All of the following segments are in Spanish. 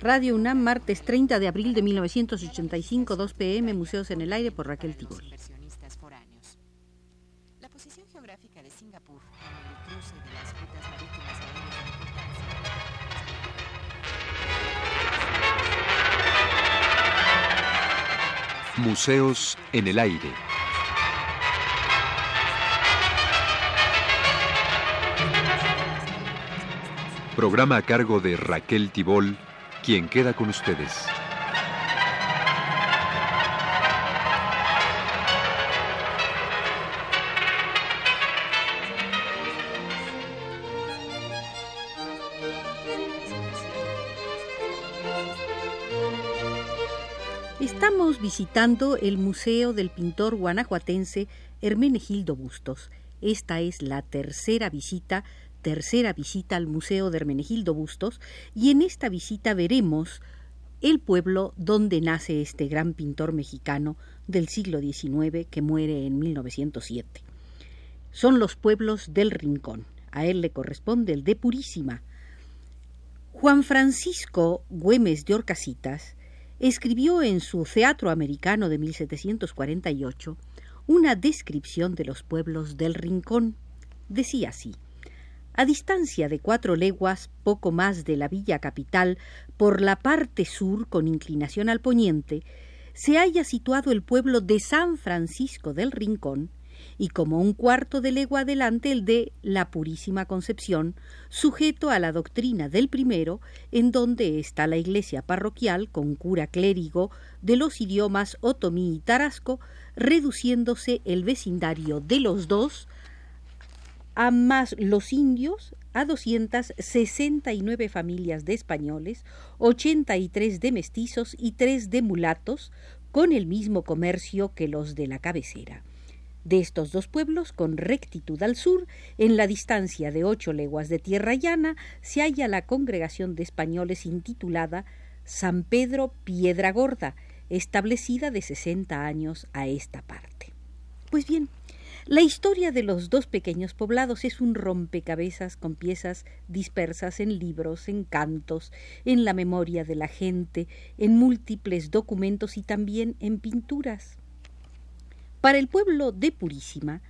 Radio UNAM, martes 30 de abril de 1985, 2 pm, Museos en el Aire por Raquel Tibol. La posición geográfica de Singapur en el cruce de las rutas marítimas aéreas de importancia. Museos en el Aire. Programa a cargo de Raquel Tibol quien queda con ustedes. Estamos visitando el Museo del pintor guanajuatense Hermenegildo Bustos. Esta es la tercera visita tercera visita al Museo de Hermenegildo Bustos y en esta visita veremos el pueblo donde nace este gran pintor mexicano del siglo XIX que muere en 1907. Son los pueblos del Rincón. A él le corresponde el de Purísima. Juan Francisco Güemes de Orcasitas escribió en su Teatro Americano de 1748 una descripción de los pueblos del Rincón. Decía así a distancia de cuatro leguas, poco más de la villa capital, por la parte sur con inclinación al poniente, se halla situado el pueblo de San Francisco del Rincón, y como un cuarto de legua adelante el de la Purísima Concepción, sujeto a la doctrina del primero, en donde está la iglesia parroquial con cura clérigo de los idiomas otomí y tarasco, reduciéndose el vecindario de los dos a más los indios, a 269 familias de españoles, 83 de mestizos y 3 de mulatos, con el mismo comercio que los de la cabecera. De estos dos pueblos, con rectitud al sur, en la distancia de ocho leguas de tierra llana, se halla la congregación de españoles intitulada San Pedro Piedra Gorda, establecida de sesenta años a esta parte. Pues bien, la historia de los dos pequeños poblados es un rompecabezas con piezas dispersas en libros, en cantos, en la memoria de la gente, en múltiples documentos y también en pinturas. Para el pueblo de Purísima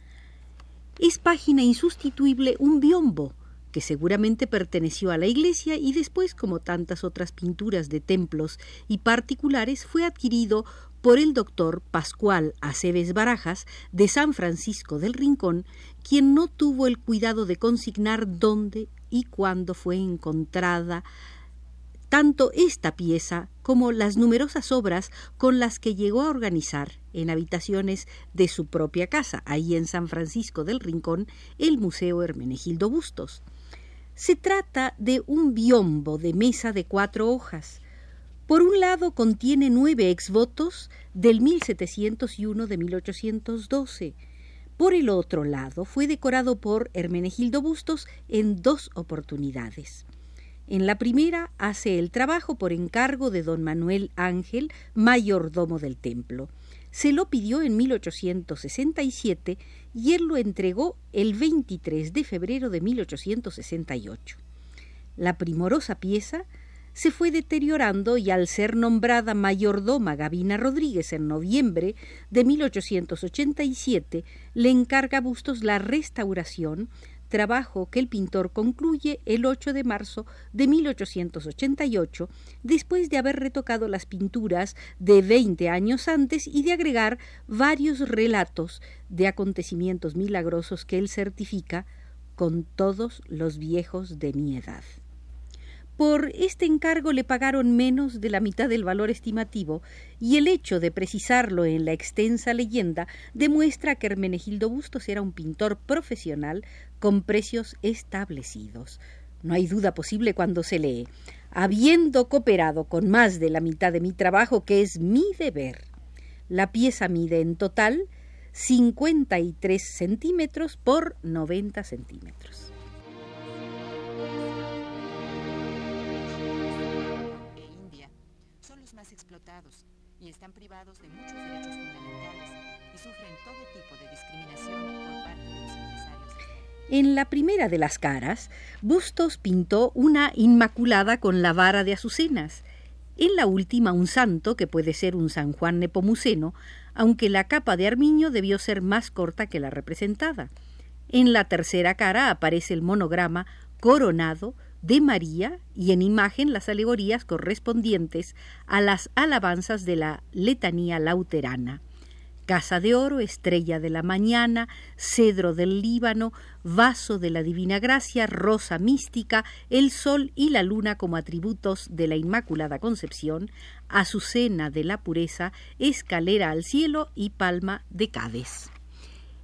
es página insustituible un biombo, que seguramente perteneció a la iglesia y después, como tantas otras pinturas de templos y particulares, fue adquirido por el doctor Pascual Aceves Barajas de San Francisco del Rincón, quien no tuvo el cuidado de consignar dónde y cuándo fue encontrada tanto esta pieza como las numerosas obras con las que llegó a organizar en habitaciones de su propia casa, ahí en San Francisco del Rincón, el Museo Hermenegildo Bustos. Se trata de un biombo de mesa de cuatro hojas, por un lado contiene nueve exvotos del 1701 de 1812. Por el otro lado fue decorado por Hermenegildo Bustos en dos oportunidades. En la primera hace el trabajo por encargo de don Manuel Ángel, mayordomo del templo. Se lo pidió en 1867 y él lo entregó el 23 de febrero de 1868. La primorosa pieza se fue deteriorando y al ser nombrada mayordoma Gavina Rodríguez en noviembre de 1887, le encarga Bustos la restauración, trabajo que el pintor concluye el 8 de marzo de 1888, después de haber retocado las pinturas de veinte años antes y de agregar varios relatos de acontecimientos milagrosos que él certifica con todos los viejos de mi edad. Por este encargo le pagaron menos de la mitad del valor estimativo, y el hecho de precisarlo en la extensa leyenda demuestra que Hermenegildo Bustos era un pintor profesional con precios establecidos. No hay duda posible cuando se lee, habiendo cooperado con más de la mitad de mi trabajo, que es mi deber. La pieza mide en total 53 centímetros por 90 centímetros. Y están privados de muchos derechos fundamentales y sufren. En la primera de las caras, Bustos pintó una Inmaculada con la vara de azucenas. En la última, un santo, que puede ser un San Juan Nepomuceno, aunque la capa de armiño debió ser más corta que la representada. En la tercera cara aparece el monograma coronado de María y en imagen las alegorías correspondientes a las alabanzas de la letanía lauterana. Casa de oro, estrella de la mañana, cedro del Líbano, vaso de la divina gracia, rosa mística, el sol y la luna como atributos de la Inmaculada Concepción, azucena de la pureza, escalera al cielo y palma de Cádiz.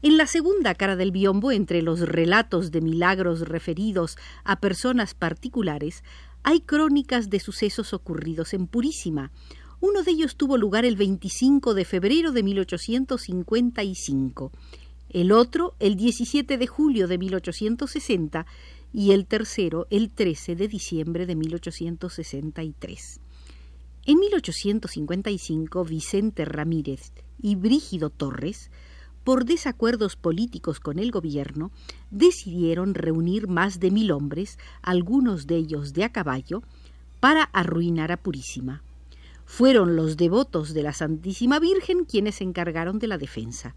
En la segunda cara del biombo, entre los relatos de milagros referidos a personas particulares, hay crónicas de sucesos ocurridos en Purísima. Uno de ellos tuvo lugar el 25 de febrero de 1855, el otro el 17 de julio de 1860 y el tercero el 13 de diciembre de 1863. En 1855, Vicente Ramírez y Brígido Torres por desacuerdos políticos con el gobierno, decidieron reunir más de mil hombres, algunos de ellos de a caballo, para arruinar a Purísima. Fueron los devotos de la Santísima Virgen quienes se encargaron de la defensa.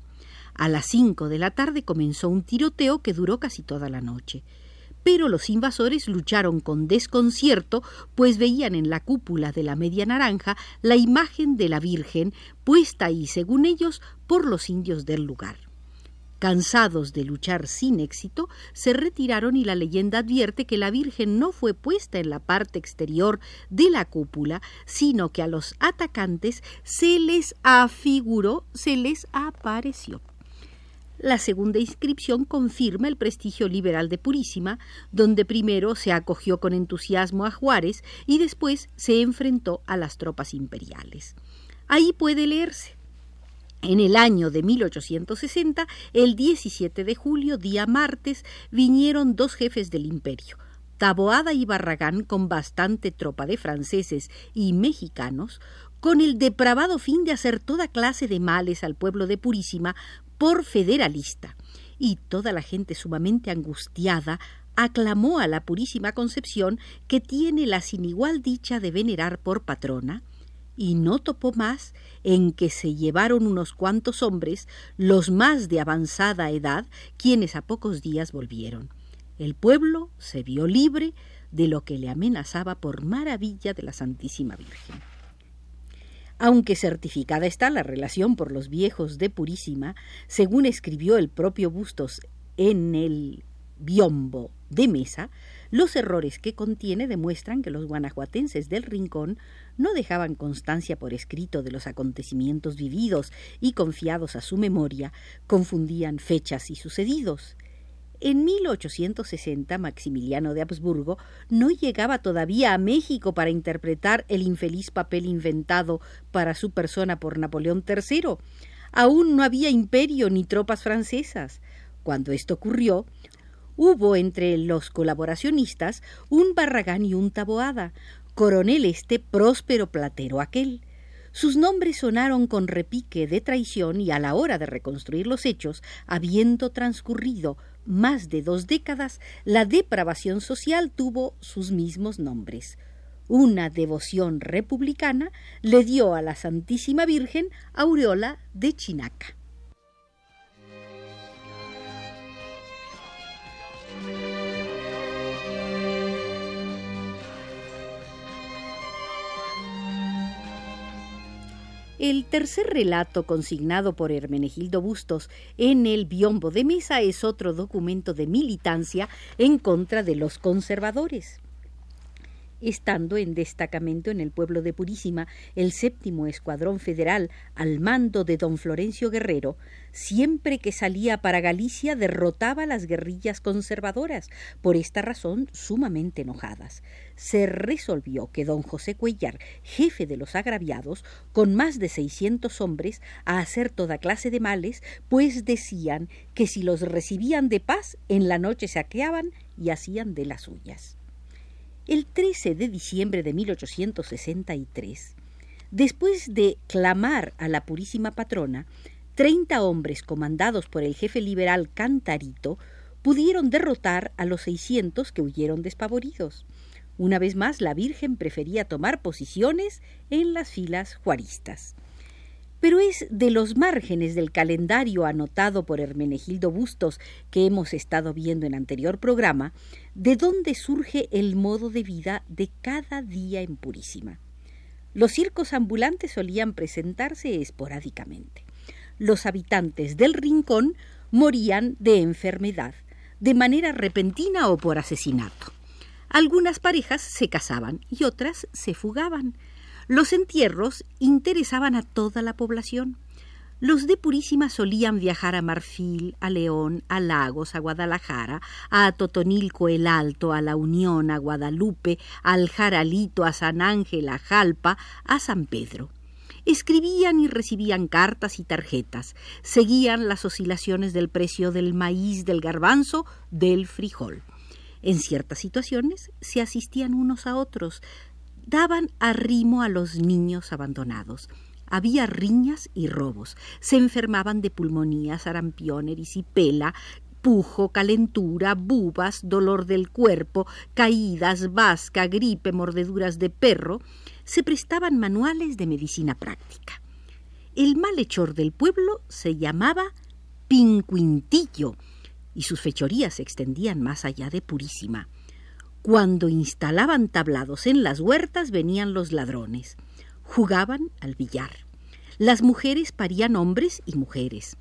A las cinco de la tarde comenzó un tiroteo que duró casi toda la noche pero los invasores lucharon con desconcierto, pues veían en la cúpula de la media naranja la imagen de la Virgen, puesta ahí, según ellos, por los indios del lugar. Cansados de luchar sin éxito, se retiraron y la leyenda advierte que la Virgen no fue puesta en la parte exterior de la cúpula, sino que a los atacantes se les afiguró, se les apareció. La segunda inscripción confirma el prestigio liberal de Purísima, donde primero se acogió con entusiasmo a Juárez y después se enfrentó a las tropas imperiales. Ahí puede leerse. En el año de 1860, el 17 de julio, día martes, vinieron dos jefes del imperio, Taboada y Barragán con bastante tropa de franceses y mexicanos, con el depravado fin de hacer toda clase de males al pueblo de Purísima por federalista, y toda la gente sumamente angustiada aclamó a la Purísima Concepción que tiene la sin igual dicha de venerar por patrona, y no topó más en que se llevaron unos cuantos hombres, los más de avanzada edad, quienes a pocos días volvieron. El pueblo se vio libre de lo que le amenazaba por maravilla de la Santísima Virgen. Aunque certificada está la relación por los viejos de Purísima, según escribió el propio Bustos en el biombo de mesa, los errores que contiene demuestran que los guanajuatenses del Rincón no dejaban constancia por escrito de los acontecimientos vividos y confiados a su memoria, confundían fechas y sucedidos. En 1860 Maximiliano de Habsburgo no llegaba todavía a México para interpretar el infeliz papel inventado para su persona por Napoleón III. Aún no había imperio ni tropas francesas. Cuando esto ocurrió, hubo entre los colaboracionistas un Barragán y un Taboada, coronel este próspero platero aquel. Sus nombres sonaron con repique de traición y a la hora de reconstruir los hechos, habiendo transcurrido más de dos décadas, la depravación social tuvo sus mismos nombres. Una devoción republicana le dio a la Santísima Virgen aureola de Chinaca. El tercer relato consignado por Hermenegildo Bustos en el Biombo de Mesa es otro documento de militancia en contra de los conservadores estando en destacamento en el pueblo de Purísima el séptimo escuadrón federal al mando de don Florencio Guerrero, siempre que salía para Galicia derrotaba las guerrillas conservadoras, por esta razón sumamente enojadas. Se resolvió que don José Cuellar, jefe de los agraviados, con más de seiscientos hombres, a hacer toda clase de males, pues decían que si los recibían de paz, en la noche saqueaban y hacían de las suyas. El 13 de diciembre de 1863, después de clamar a la Purísima Patrona, treinta hombres comandados por el jefe liberal Cantarito pudieron derrotar a los 600 que huyeron despavoridos. Una vez más, la Virgen prefería tomar posiciones en las filas juaristas. Pero es de los márgenes del calendario anotado por Hermenegildo Bustos que hemos estado viendo en anterior programa, de donde surge el modo de vida de cada día en Purísima. Los circos ambulantes solían presentarse esporádicamente. Los habitantes del rincón morían de enfermedad, de manera repentina o por asesinato. Algunas parejas se casaban y otras se fugaban. Los entierros interesaban a toda la población. Los de Purísima solían viajar a Marfil, a León, a Lagos, a Guadalajara, a Totonilco el Alto, a La Unión, a Guadalupe, al Jaralito, a San Ángel, a Jalpa, a San Pedro. Escribían y recibían cartas y tarjetas, seguían las oscilaciones del precio del maíz, del garbanzo, del frijol. En ciertas situaciones se asistían unos a otros, daban arrimo a los niños abandonados. Había riñas y robos. Se enfermaban de pulmonía, sarampión, erisipela, pujo, calentura, bubas, dolor del cuerpo, caídas, vasca, gripe, mordeduras de perro. Se prestaban manuales de medicina práctica. El malhechor del pueblo se llamaba Pincuintillo y sus fechorías se extendían más allá de Purísima. Cuando instalaban tablados en las huertas venían los ladrones. Jugaban al billar. Las mujeres parían hombres y mujeres.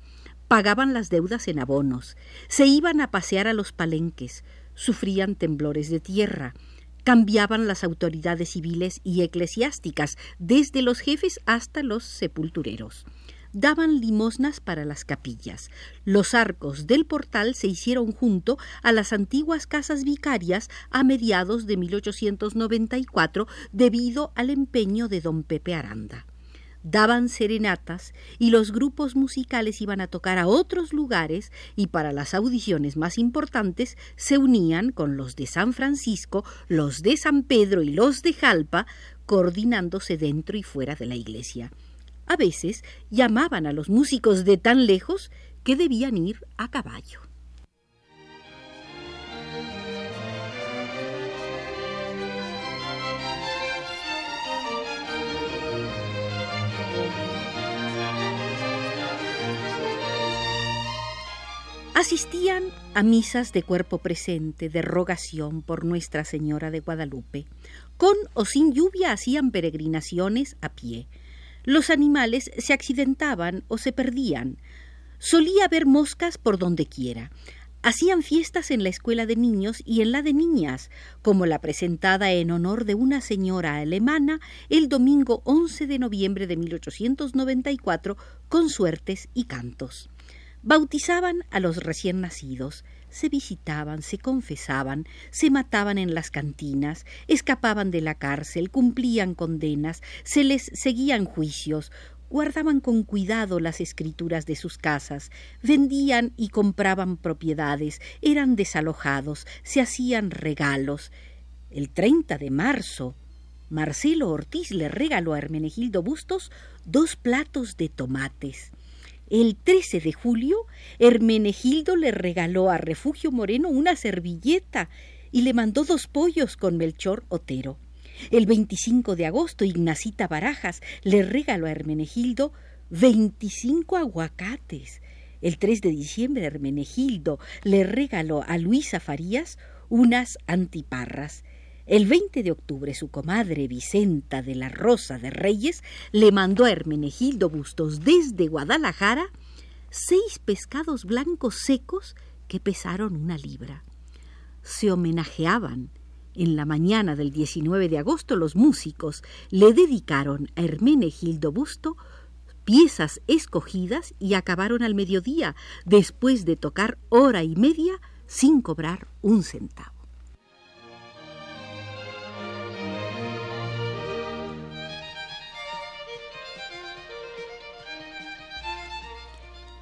Pagaban las deudas en abonos. Se iban a pasear a los palenques. Sufrían temblores de tierra. Cambiaban las autoridades civiles y eclesiásticas, desde los jefes hasta los sepultureros daban limosnas para las capillas. Los arcos del portal se hicieron junto a las antiguas casas vicarias a mediados de 1894 debido al empeño de don Pepe Aranda. Daban serenatas y los grupos musicales iban a tocar a otros lugares y para las audiciones más importantes se unían con los de San Francisco, los de San Pedro y los de Jalpa, coordinándose dentro y fuera de la iglesia. A veces llamaban a los músicos de tan lejos que debían ir a caballo. Asistían a misas de cuerpo presente, de rogación por Nuestra Señora de Guadalupe. Con o sin lluvia hacían peregrinaciones a pie los animales se accidentaban o se perdían. Solía haber moscas por donde quiera. Hacían fiestas en la escuela de niños y en la de niñas, como la presentada en honor de una señora alemana el domingo 11 de noviembre de 1894 con suertes y cantos. Bautizaban a los recién nacidos, se visitaban, se confesaban, se mataban en las cantinas, escapaban de la cárcel, cumplían condenas, se les seguían juicios, guardaban con cuidado las escrituras de sus casas, vendían y compraban propiedades, eran desalojados, se hacían regalos. El 30 de marzo, Marcelo Ortiz le regaló a Hermenegildo Bustos dos platos de tomates. El 13 de julio, Hermenegildo le regaló a Refugio Moreno una servilleta y le mandó dos pollos con Melchor Otero. El 25 de agosto, Ignacita Barajas le regaló a Hermenegildo 25 aguacates. El 3 de diciembre, Hermenegildo le regaló a Luisa Farías unas antiparras. El 20 de octubre su comadre Vicenta de la Rosa de Reyes le mandó a Hermenegildo Bustos desde Guadalajara seis pescados blancos secos que pesaron una libra. Se homenajeaban. En la mañana del 19 de agosto los músicos le dedicaron a Hermenegildo Busto piezas escogidas y acabaron al mediodía, después de tocar hora y media sin cobrar un centavo.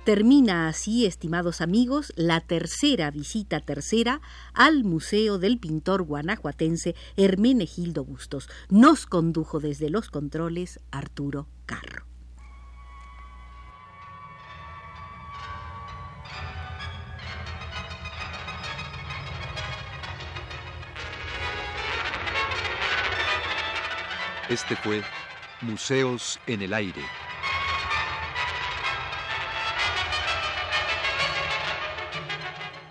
Termina así, estimados amigos, la tercera visita tercera al Museo del pintor guanajuatense Hermenegildo Bustos. Nos condujo desde los controles Arturo Carro. Este fue Museos en el Aire.